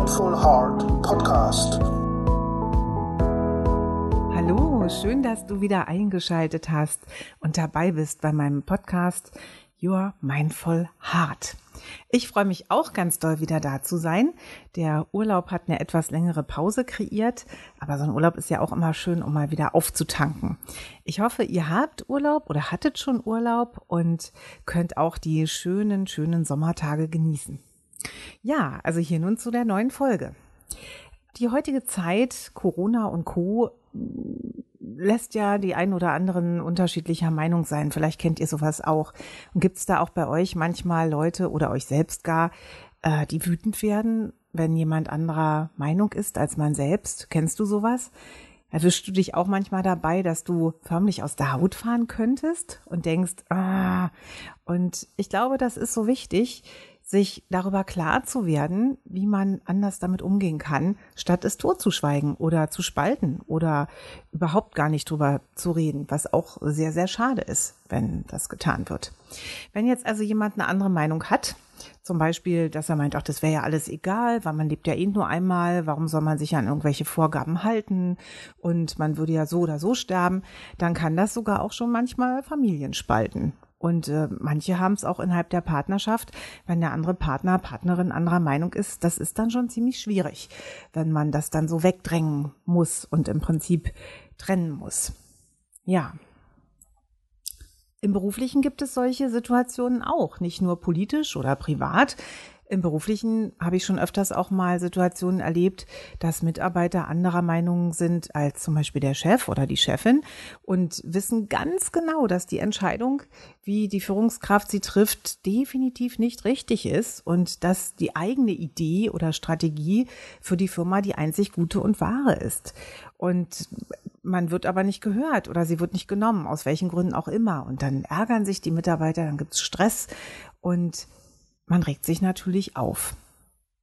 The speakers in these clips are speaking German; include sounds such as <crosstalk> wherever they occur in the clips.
Mindful Heart Podcast. Hallo, schön, dass du wieder eingeschaltet hast und dabei bist bei meinem Podcast Your Mindful Heart. Ich freue mich auch ganz doll wieder da zu sein. Der Urlaub hat eine etwas längere Pause kreiert, aber so ein Urlaub ist ja auch immer schön, um mal wieder aufzutanken. Ich hoffe, ihr habt Urlaub oder hattet schon Urlaub und könnt auch die schönen, schönen Sommertage genießen. Ja, also hier nun zu der neuen Folge. Die heutige Zeit, Corona und Co lässt ja die ein oder anderen unterschiedlicher Meinung sein. Vielleicht kennt ihr sowas auch. Und gibt es da auch bei euch manchmal Leute oder euch selbst gar, äh, die wütend werden, wenn jemand anderer Meinung ist als man selbst? Kennst du sowas? Erwischst du dich auch manchmal dabei, dass du förmlich aus der Haut fahren könntest und denkst, ah, und ich glaube, das ist so wichtig, sich darüber klar zu werden, wie man anders damit umgehen kann, statt es totzuschweigen oder zu spalten oder überhaupt gar nicht drüber zu reden, was auch sehr, sehr schade ist, wenn das getan wird. Wenn jetzt also jemand eine andere Meinung hat, zum Beispiel, dass er meint, ach, das wäre ja alles egal, weil man lebt ja eh nur einmal, warum soll man sich an irgendwelche Vorgaben halten und man würde ja so oder so sterben, dann kann das sogar auch schon manchmal Familien spalten und äh, manche haben es auch innerhalb der Partnerschaft, wenn der andere Partner, Partnerin anderer Meinung ist, das ist dann schon ziemlich schwierig, wenn man das dann so wegdrängen muss und im Prinzip trennen muss. Ja. Im beruflichen gibt es solche Situationen auch, nicht nur politisch oder privat. Im beruflichen habe ich schon öfters auch mal Situationen erlebt, dass Mitarbeiter anderer Meinung sind als zum Beispiel der Chef oder die Chefin und wissen ganz genau, dass die Entscheidung, wie die Führungskraft sie trifft, definitiv nicht richtig ist und dass die eigene Idee oder Strategie für die Firma die einzig gute und wahre ist. Und man wird aber nicht gehört oder sie wird nicht genommen, aus welchen Gründen auch immer. Und dann ärgern sich die Mitarbeiter, dann gibt es Stress und man regt sich natürlich auf.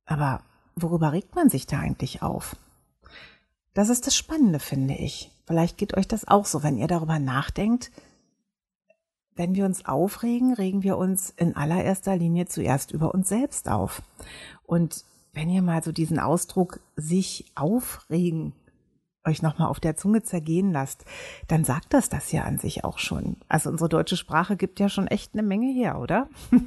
Aber worüber regt man sich da eigentlich auf? Das ist das Spannende, finde ich. Vielleicht geht euch das auch so, wenn ihr darüber nachdenkt. Wenn wir uns aufregen, regen wir uns in allererster Linie zuerst über uns selbst auf. Und wenn ihr mal so diesen Ausdruck sich aufregen euch nochmal auf der Zunge zergehen lasst, dann sagt das das ja an sich auch schon. Also unsere deutsche Sprache gibt ja schon echt eine Menge her, oder? <laughs>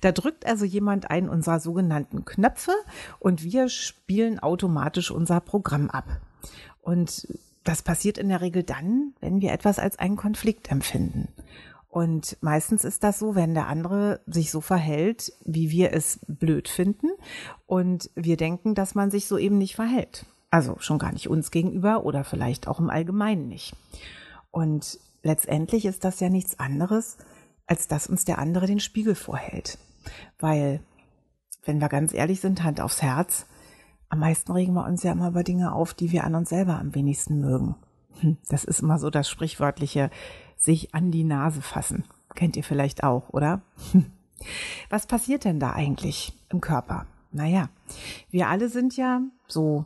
da drückt also jemand einen unserer sogenannten Knöpfe und wir spielen automatisch unser Programm ab. Und das passiert in der Regel dann, wenn wir etwas als einen Konflikt empfinden. Und meistens ist das so, wenn der andere sich so verhält, wie wir es blöd finden und wir denken, dass man sich so eben nicht verhält. Also schon gar nicht uns gegenüber oder vielleicht auch im Allgemeinen nicht. Und letztendlich ist das ja nichts anderes, als dass uns der andere den Spiegel vorhält. Weil, wenn wir ganz ehrlich sind, Hand aufs Herz, am meisten regen wir uns ja immer über Dinge auf, die wir an uns selber am wenigsten mögen. Hm, das ist immer so das sprichwörtliche sich an die Nase fassen. Kennt ihr vielleicht auch, oder? Was passiert denn da eigentlich im Körper? Naja, wir alle sind ja so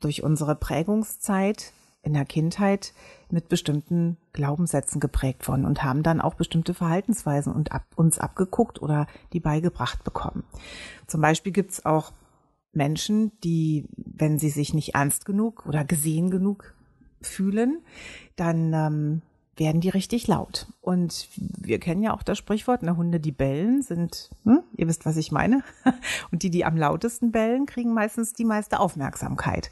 durch unsere Prägungszeit in der Kindheit mit bestimmten Glaubenssätzen geprägt worden und haben dann auch bestimmte Verhaltensweisen und ab, uns abgeguckt oder die beigebracht bekommen. Zum Beispiel gibt es auch Menschen, die, wenn sie sich nicht ernst genug oder gesehen genug fühlen, dann ähm, werden die richtig laut. Und wir kennen ja auch das Sprichwort, ne, Hunde, die bellen, sind, hm, ihr wisst, was ich meine. <laughs> Und die, die am lautesten bellen, kriegen meistens die meiste Aufmerksamkeit.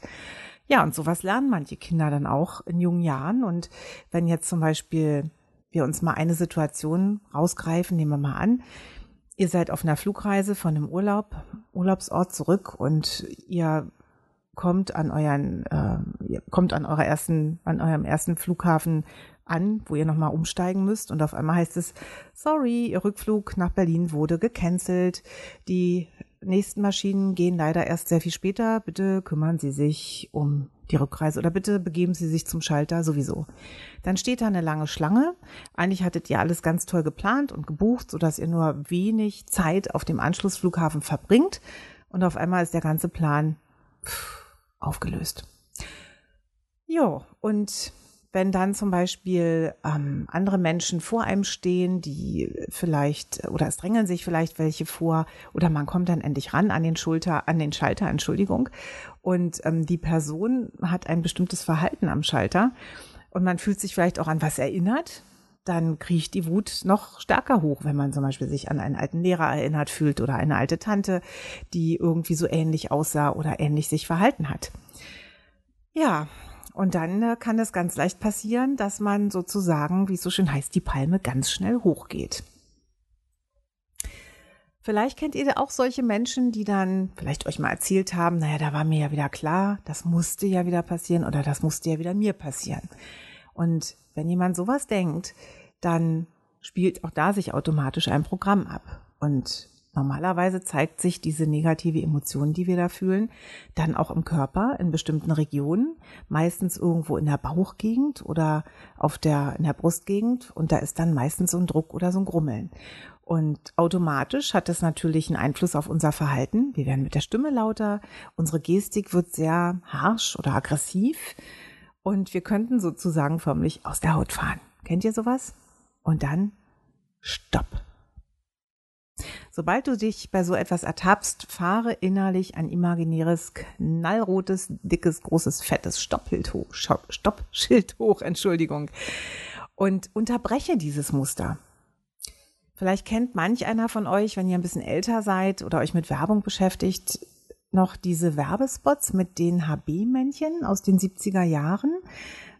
Ja, und sowas lernen manche Kinder dann auch in jungen Jahren. Und wenn jetzt zum Beispiel wir uns mal eine Situation rausgreifen, nehmen wir mal an, ihr seid auf einer Flugreise von einem Urlaub, Urlaubsort zurück und ihr kommt an euren, äh, kommt an eurer ersten, an eurem ersten Flughafen an, wo ihr nochmal umsteigen müsst und auf einmal heißt es, sorry, Ihr Rückflug nach Berlin wurde gecancelt. Die nächsten Maschinen gehen leider erst sehr viel später. Bitte kümmern Sie sich um die Rückreise oder bitte begeben Sie sich zum Schalter sowieso. Dann steht da eine lange Schlange. Eigentlich hattet ihr alles ganz toll geplant und gebucht, sodass ihr nur wenig Zeit auf dem Anschlussflughafen verbringt und auf einmal ist der ganze Plan aufgelöst. Jo, und wenn dann zum Beispiel ähm, andere Menschen vor einem stehen, die vielleicht oder es drängeln sich vielleicht welche vor oder man kommt dann endlich ran an den Schulter, an den Schalter, Entschuldigung, und ähm, die Person hat ein bestimmtes Verhalten am Schalter und man fühlt sich vielleicht auch an was erinnert, dann kriecht die Wut noch stärker hoch, wenn man zum Beispiel sich an einen alten Lehrer erinnert fühlt oder eine alte Tante, die irgendwie so ähnlich aussah oder ähnlich sich verhalten hat. Ja, und dann äh, kann es ganz leicht passieren, dass man sozusagen, wie es so schön heißt, die Palme ganz schnell hochgeht. Vielleicht kennt ihr auch solche Menschen, die dann vielleicht euch mal erzählt haben, naja, da war mir ja wieder klar, das musste ja wieder passieren oder das musste ja wieder mir passieren. Und wenn jemand sowas denkt, dann spielt auch da sich automatisch ein Programm ab. Und Normalerweise zeigt sich diese negative Emotion, die wir da fühlen, dann auch im Körper in bestimmten Regionen, meistens irgendwo in der Bauchgegend oder auf der, in der Brustgegend und da ist dann meistens so ein Druck oder so ein Grummeln. Und automatisch hat das natürlich einen Einfluss auf unser Verhalten. Wir werden mit der Stimme lauter, unsere Gestik wird sehr harsch oder aggressiv und wir könnten sozusagen förmlich aus der Haut fahren. Kennt ihr sowas? Und dann Stopp. Sobald du dich bei so etwas ertappst, fahre innerlich ein imaginäres, knallrotes, dickes, großes, fettes Stoppschild hoch, Stoppschild hoch, Entschuldigung, und unterbreche dieses Muster. Vielleicht kennt manch einer von euch, wenn ihr ein bisschen älter seid oder euch mit Werbung beschäftigt, noch diese Werbespots mit den HB-Männchen aus den 70er Jahren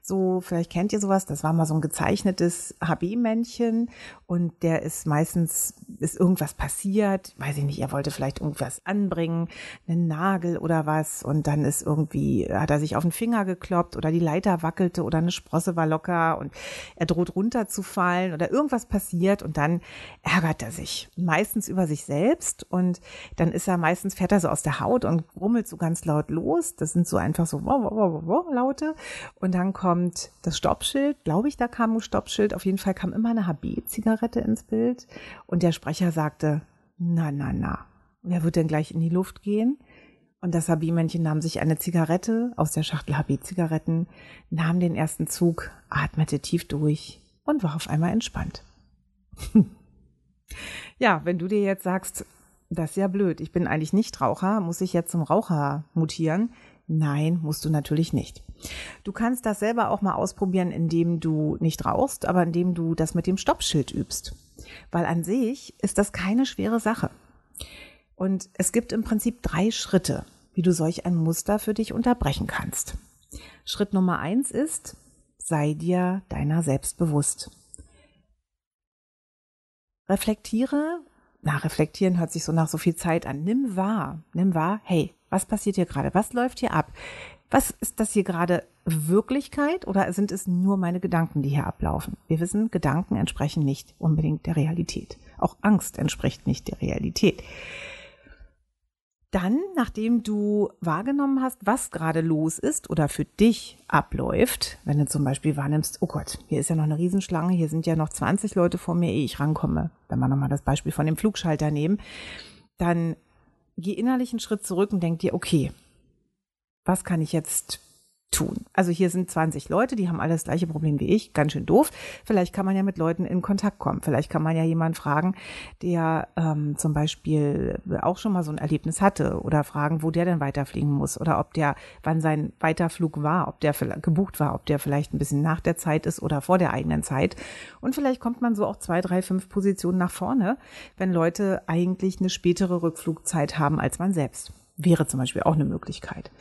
so, vielleicht kennt ihr sowas, das war mal so ein gezeichnetes HB-Männchen und der ist meistens, ist irgendwas passiert, weiß ich nicht, er wollte vielleicht irgendwas anbringen, einen Nagel oder was und dann ist irgendwie, hat er sich auf den Finger gekloppt oder die Leiter wackelte oder eine Sprosse war locker und er droht runterzufallen oder irgendwas passiert und dann ärgert er sich. Meistens über sich selbst und dann ist er meistens, fährt er so aus der Haut und rummelt so ganz laut los. Das sind so einfach so wow, wow, wow, Laute und dann kommt kommt das Stoppschild, glaube ich, da kam ein Stoppschild. Auf jeden Fall kam immer eine HB-Zigarette ins Bild. Und der Sprecher sagte, na, na, na. Und er wird dann gleich in die Luft gehen. Und das HB-Männchen nahm sich eine Zigarette aus der Schachtel HB-Zigaretten, nahm den ersten Zug, atmete tief durch und war auf einmal entspannt. <laughs> ja, wenn du dir jetzt sagst, das ist ja blöd, ich bin eigentlich nicht Raucher, muss ich jetzt zum Raucher mutieren? Nein, musst du natürlich nicht. Du kannst das selber auch mal ausprobieren, indem du nicht rauchst, aber indem du das mit dem Stoppschild übst. Weil an sich ist das keine schwere Sache. Und es gibt im Prinzip drei Schritte, wie du solch ein Muster für dich unterbrechen kannst. Schritt Nummer eins ist, sei dir deiner selbst bewusst. Reflektiere, na, reflektieren hört sich so nach so viel Zeit an. Nimm wahr, nimm wahr, hey, was passiert hier gerade? Was läuft hier ab? Was ist das hier gerade Wirklichkeit oder sind es nur meine Gedanken, die hier ablaufen? Wir wissen, Gedanken entsprechen nicht unbedingt der Realität. Auch Angst entspricht nicht der Realität. Dann, nachdem du wahrgenommen hast, was gerade los ist oder für dich abläuft, wenn du zum Beispiel wahrnimmst, oh Gott, hier ist ja noch eine Riesenschlange, hier sind ja noch 20 Leute vor mir, ehe ich rankomme, wenn wir nochmal das Beispiel von dem Flugschalter nehmen, dann geh innerlich einen Schritt zurück und denk dir, okay, was kann ich jetzt tun? Also hier sind 20 Leute, die haben alle das gleiche Problem wie ich, ganz schön doof. Vielleicht kann man ja mit Leuten in Kontakt kommen. Vielleicht kann man ja jemanden fragen, der ähm, zum Beispiel auch schon mal so ein Erlebnis hatte oder fragen, wo der denn weiterfliegen muss oder ob der, wann sein Weiterflug war, ob der gebucht war, ob der vielleicht ein bisschen nach der Zeit ist oder vor der eigenen Zeit. Und vielleicht kommt man so auch zwei, drei, fünf Positionen nach vorne, wenn Leute eigentlich eine spätere Rückflugzeit haben als man selbst. Wäre zum Beispiel auch eine Möglichkeit.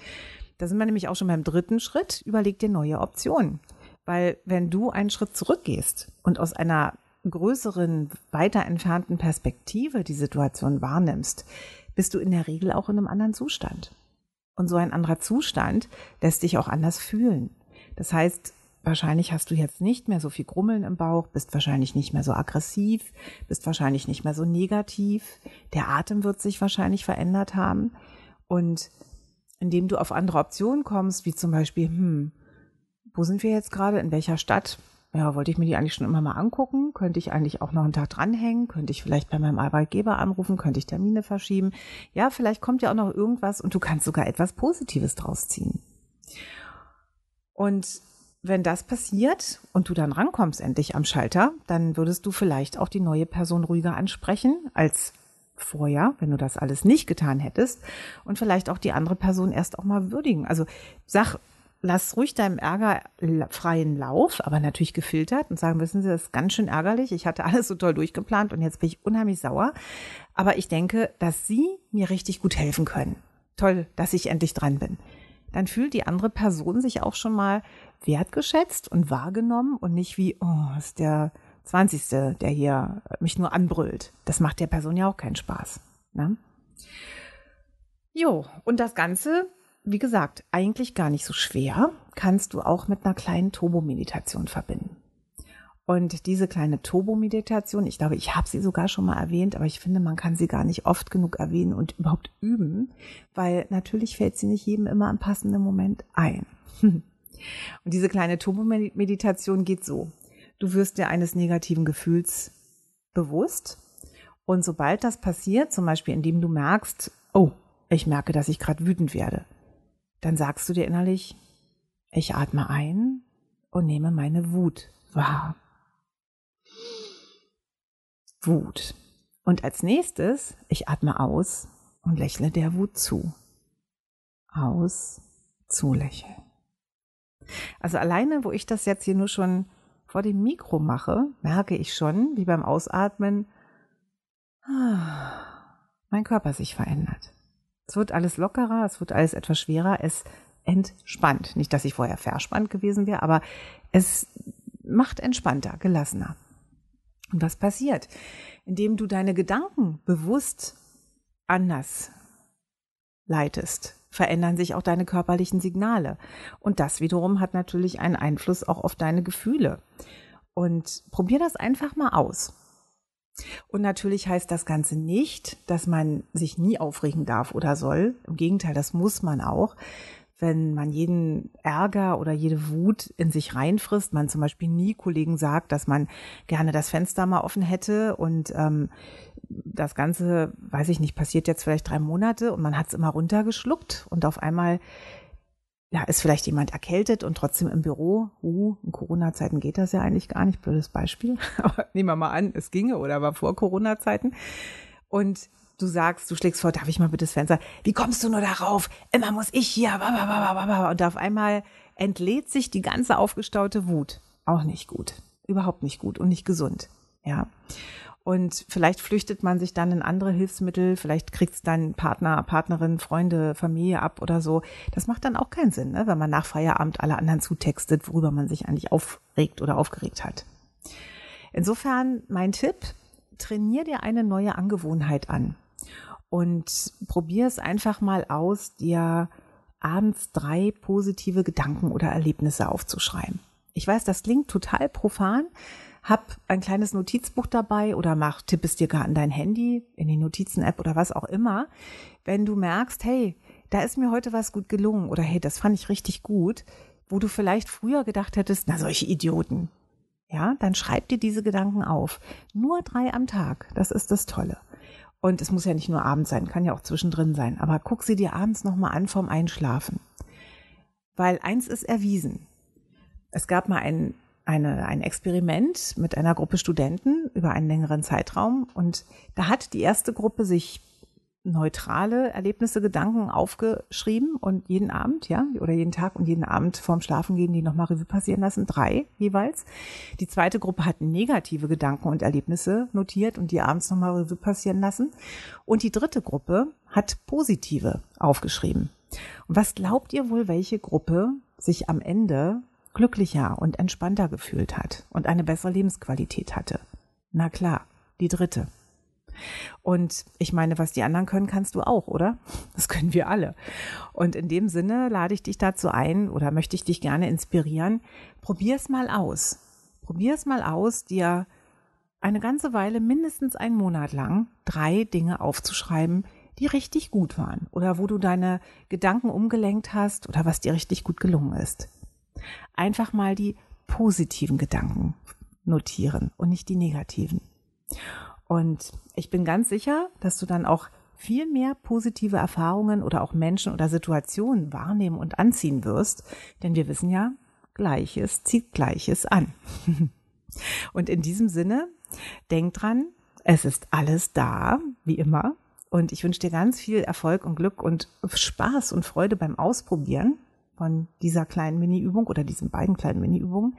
Da sind wir nämlich auch schon beim dritten Schritt. Überleg dir neue Optionen. Weil wenn du einen Schritt zurückgehst und aus einer größeren, weiter entfernten Perspektive die Situation wahrnimmst, bist du in der Regel auch in einem anderen Zustand. Und so ein anderer Zustand lässt dich auch anders fühlen. Das heißt, wahrscheinlich hast du jetzt nicht mehr so viel Grummeln im Bauch, bist wahrscheinlich nicht mehr so aggressiv, bist wahrscheinlich nicht mehr so negativ. Der Atem wird sich wahrscheinlich verändert haben. Und indem du auf andere Optionen kommst, wie zum Beispiel, hm, wo sind wir jetzt gerade, in welcher Stadt? Ja, wollte ich mir die eigentlich schon immer mal angucken? Könnte ich eigentlich auch noch einen Tag dranhängen? Könnte ich vielleicht bei meinem Arbeitgeber anrufen? Könnte ich Termine verschieben? Ja, vielleicht kommt ja auch noch irgendwas und du kannst sogar etwas Positives draus ziehen. Und wenn das passiert und du dann rankommst endlich am Schalter, dann würdest du vielleicht auch die neue Person ruhiger ansprechen als vorher, wenn du das alles nicht getan hättest und vielleicht auch die andere Person erst auch mal würdigen. Also sag, lass ruhig deinem Ärger freien Lauf, aber natürlich gefiltert und sagen, wissen Sie, das ist ganz schön ärgerlich. Ich hatte alles so toll durchgeplant und jetzt bin ich unheimlich sauer. Aber ich denke, dass Sie mir richtig gut helfen können. Toll, dass ich endlich dran bin dann fühlt die andere Person sich auch schon mal wertgeschätzt und wahrgenommen und nicht wie, oh, ist der 20. der hier mich nur anbrüllt. Das macht der Person ja auch keinen Spaß. Ne? Jo, und das Ganze, wie gesagt, eigentlich gar nicht so schwer, kannst du auch mit einer kleinen Turbo-Meditation verbinden. Und diese kleine Turbo-Meditation, ich glaube, ich habe sie sogar schon mal erwähnt, aber ich finde, man kann sie gar nicht oft genug erwähnen und überhaupt üben, weil natürlich fällt sie nicht jedem immer am passenden Moment ein. <laughs> Und diese kleine Turbo-Meditation geht so. Du wirst dir eines negativen Gefühls bewusst und sobald das passiert, zum Beispiel indem du merkst, oh, ich merke, dass ich gerade wütend werde, dann sagst du dir innerlich, ich atme ein und nehme meine Wut wahr. Wut. Und als nächstes, ich atme aus und lächle der Wut zu. Aus, zulächeln. Also alleine, wo ich das jetzt hier nur schon vor dem Mikro mache, merke ich schon, wie beim Ausatmen mein Körper sich verändert. Es wird alles lockerer, es wird alles etwas schwerer, es entspannt. Nicht, dass ich vorher verspannt gewesen wäre, aber es macht entspannter, gelassener. Und was passiert? Indem du deine Gedanken bewusst anders leitest, verändern sich auch deine körperlichen Signale. Und das wiederum hat natürlich einen Einfluss auch auf deine Gefühle. Und probier das einfach mal aus. Und natürlich heißt das Ganze nicht, dass man sich nie aufregen darf oder soll. Im Gegenteil, das muss man auch, wenn man jeden Ärger oder jede Wut in sich reinfrisst, man zum Beispiel nie Kollegen sagt, dass man gerne das Fenster mal offen hätte und ähm, das Ganze, weiß ich nicht, passiert jetzt vielleicht drei Monate und man hat es immer runtergeschluckt und auf einmal ja, ist vielleicht jemand erkältet und trotzdem im Büro. Uh, in Corona-Zeiten geht das ja eigentlich gar nicht, blödes Beispiel. <laughs> Aber nehmen wir mal an, es ginge oder war vor Corona-Zeiten. Und du sagst, du schlägst vor, darf ich mal bitte das Fenster? Wie kommst du nur darauf? Immer muss ich hier. Und auf einmal entlädt sich die ganze aufgestaute Wut. Auch nicht gut. Überhaupt nicht gut und nicht gesund. Ja. Und vielleicht flüchtet man sich dann in andere Hilfsmittel, vielleicht kriegt es dann Partner, Partnerin, Freunde, Familie ab oder so. Das macht dann auch keinen Sinn, ne? wenn man nach Feierabend alle anderen zutextet, worüber man sich eigentlich aufregt oder aufgeregt hat. Insofern mein Tipp, trainier dir eine neue Angewohnheit an und probier es einfach mal aus, dir abends drei positive Gedanken oder Erlebnisse aufzuschreiben. Ich weiß, das klingt total profan. Hab ein kleines Notizbuch dabei oder mach, tipp es dir gar in dein Handy, in die Notizen-App oder was auch immer. Wenn du merkst, hey, da ist mir heute was gut gelungen oder hey, das fand ich richtig gut, wo du vielleicht früher gedacht hättest, na solche Idioten. Ja, dann schreib dir diese Gedanken auf. Nur drei am Tag. Das ist das Tolle. Und es muss ja nicht nur abends sein, kann ja auch zwischendrin sein. Aber guck sie dir abends nochmal an vorm Einschlafen. Weil eins ist erwiesen. Es gab mal ein, eine, ein Experiment mit einer Gruppe Studenten über einen längeren Zeitraum. Und da hat die erste Gruppe sich neutrale Erlebnisse, Gedanken aufgeschrieben und jeden Abend, ja, oder jeden Tag und jeden Abend vorm Schlafen gehen die nochmal Revue passieren lassen, drei jeweils. Die zweite Gruppe hat negative Gedanken und Erlebnisse notiert und die abends nochmal Revue passieren lassen. Und die dritte Gruppe hat positive aufgeschrieben. Und was glaubt ihr wohl, welche Gruppe sich am Ende glücklicher und entspannter gefühlt hat und eine bessere Lebensqualität hatte? Na klar, die dritte. Und ich meine, was die anderen können, kannst du auch, oder? Das können wir alle. Und in dem Sinne lade ich dich dazu ein oder möchte ich dich gerne inspirieren. Probier es mal aus. Probier es mal aus, dir eine ganze Weile, mindestens einen Monat lang, drei Dinge aufzuschreiben, die richtig gut waren oder wo du deine Gedanken umgelenkt hast oder was dir richtig gut gelungen ist. Einfach mal die positiven Gedanken notieren und nicht die negativen. Und ich bin ganz sicher, dass du dann auch viel mehr positive Erfahrungen oder auch Menschen oder Situationen wahrnehmen und anziehen wirst. Denn wir wissen ja, Gleiches zieht Gleiches an. <laughs> Und in diesem Sinne, denk dran, es ist alles da, wie immer. Und ich wünsche dir ganz viel Erfolg und Glück und Spaß und Freude beim Ausprobieren von dieser kleinen Mini-Übung oder diesen beiden kleinen Mini-Übungen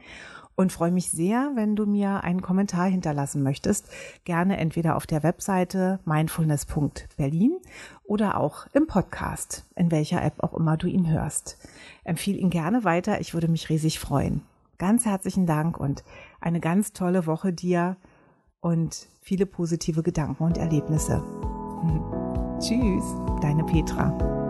und freue mich sehr, wenn du mir einen Kommentar hinterlassen möchtest. Gerne entweder auf der Webseite mindfulness.berlin oder auch im Podcast, in welcher App auch immer du ihn hörst. Empfehle ihn gerne weiter, ich würde mich riesig freuen. Ganz herzlichen Dank und eine ganz tolle Woche dir und viele positive Gedanken und Erlebnisse. Tschüss, deine Petra.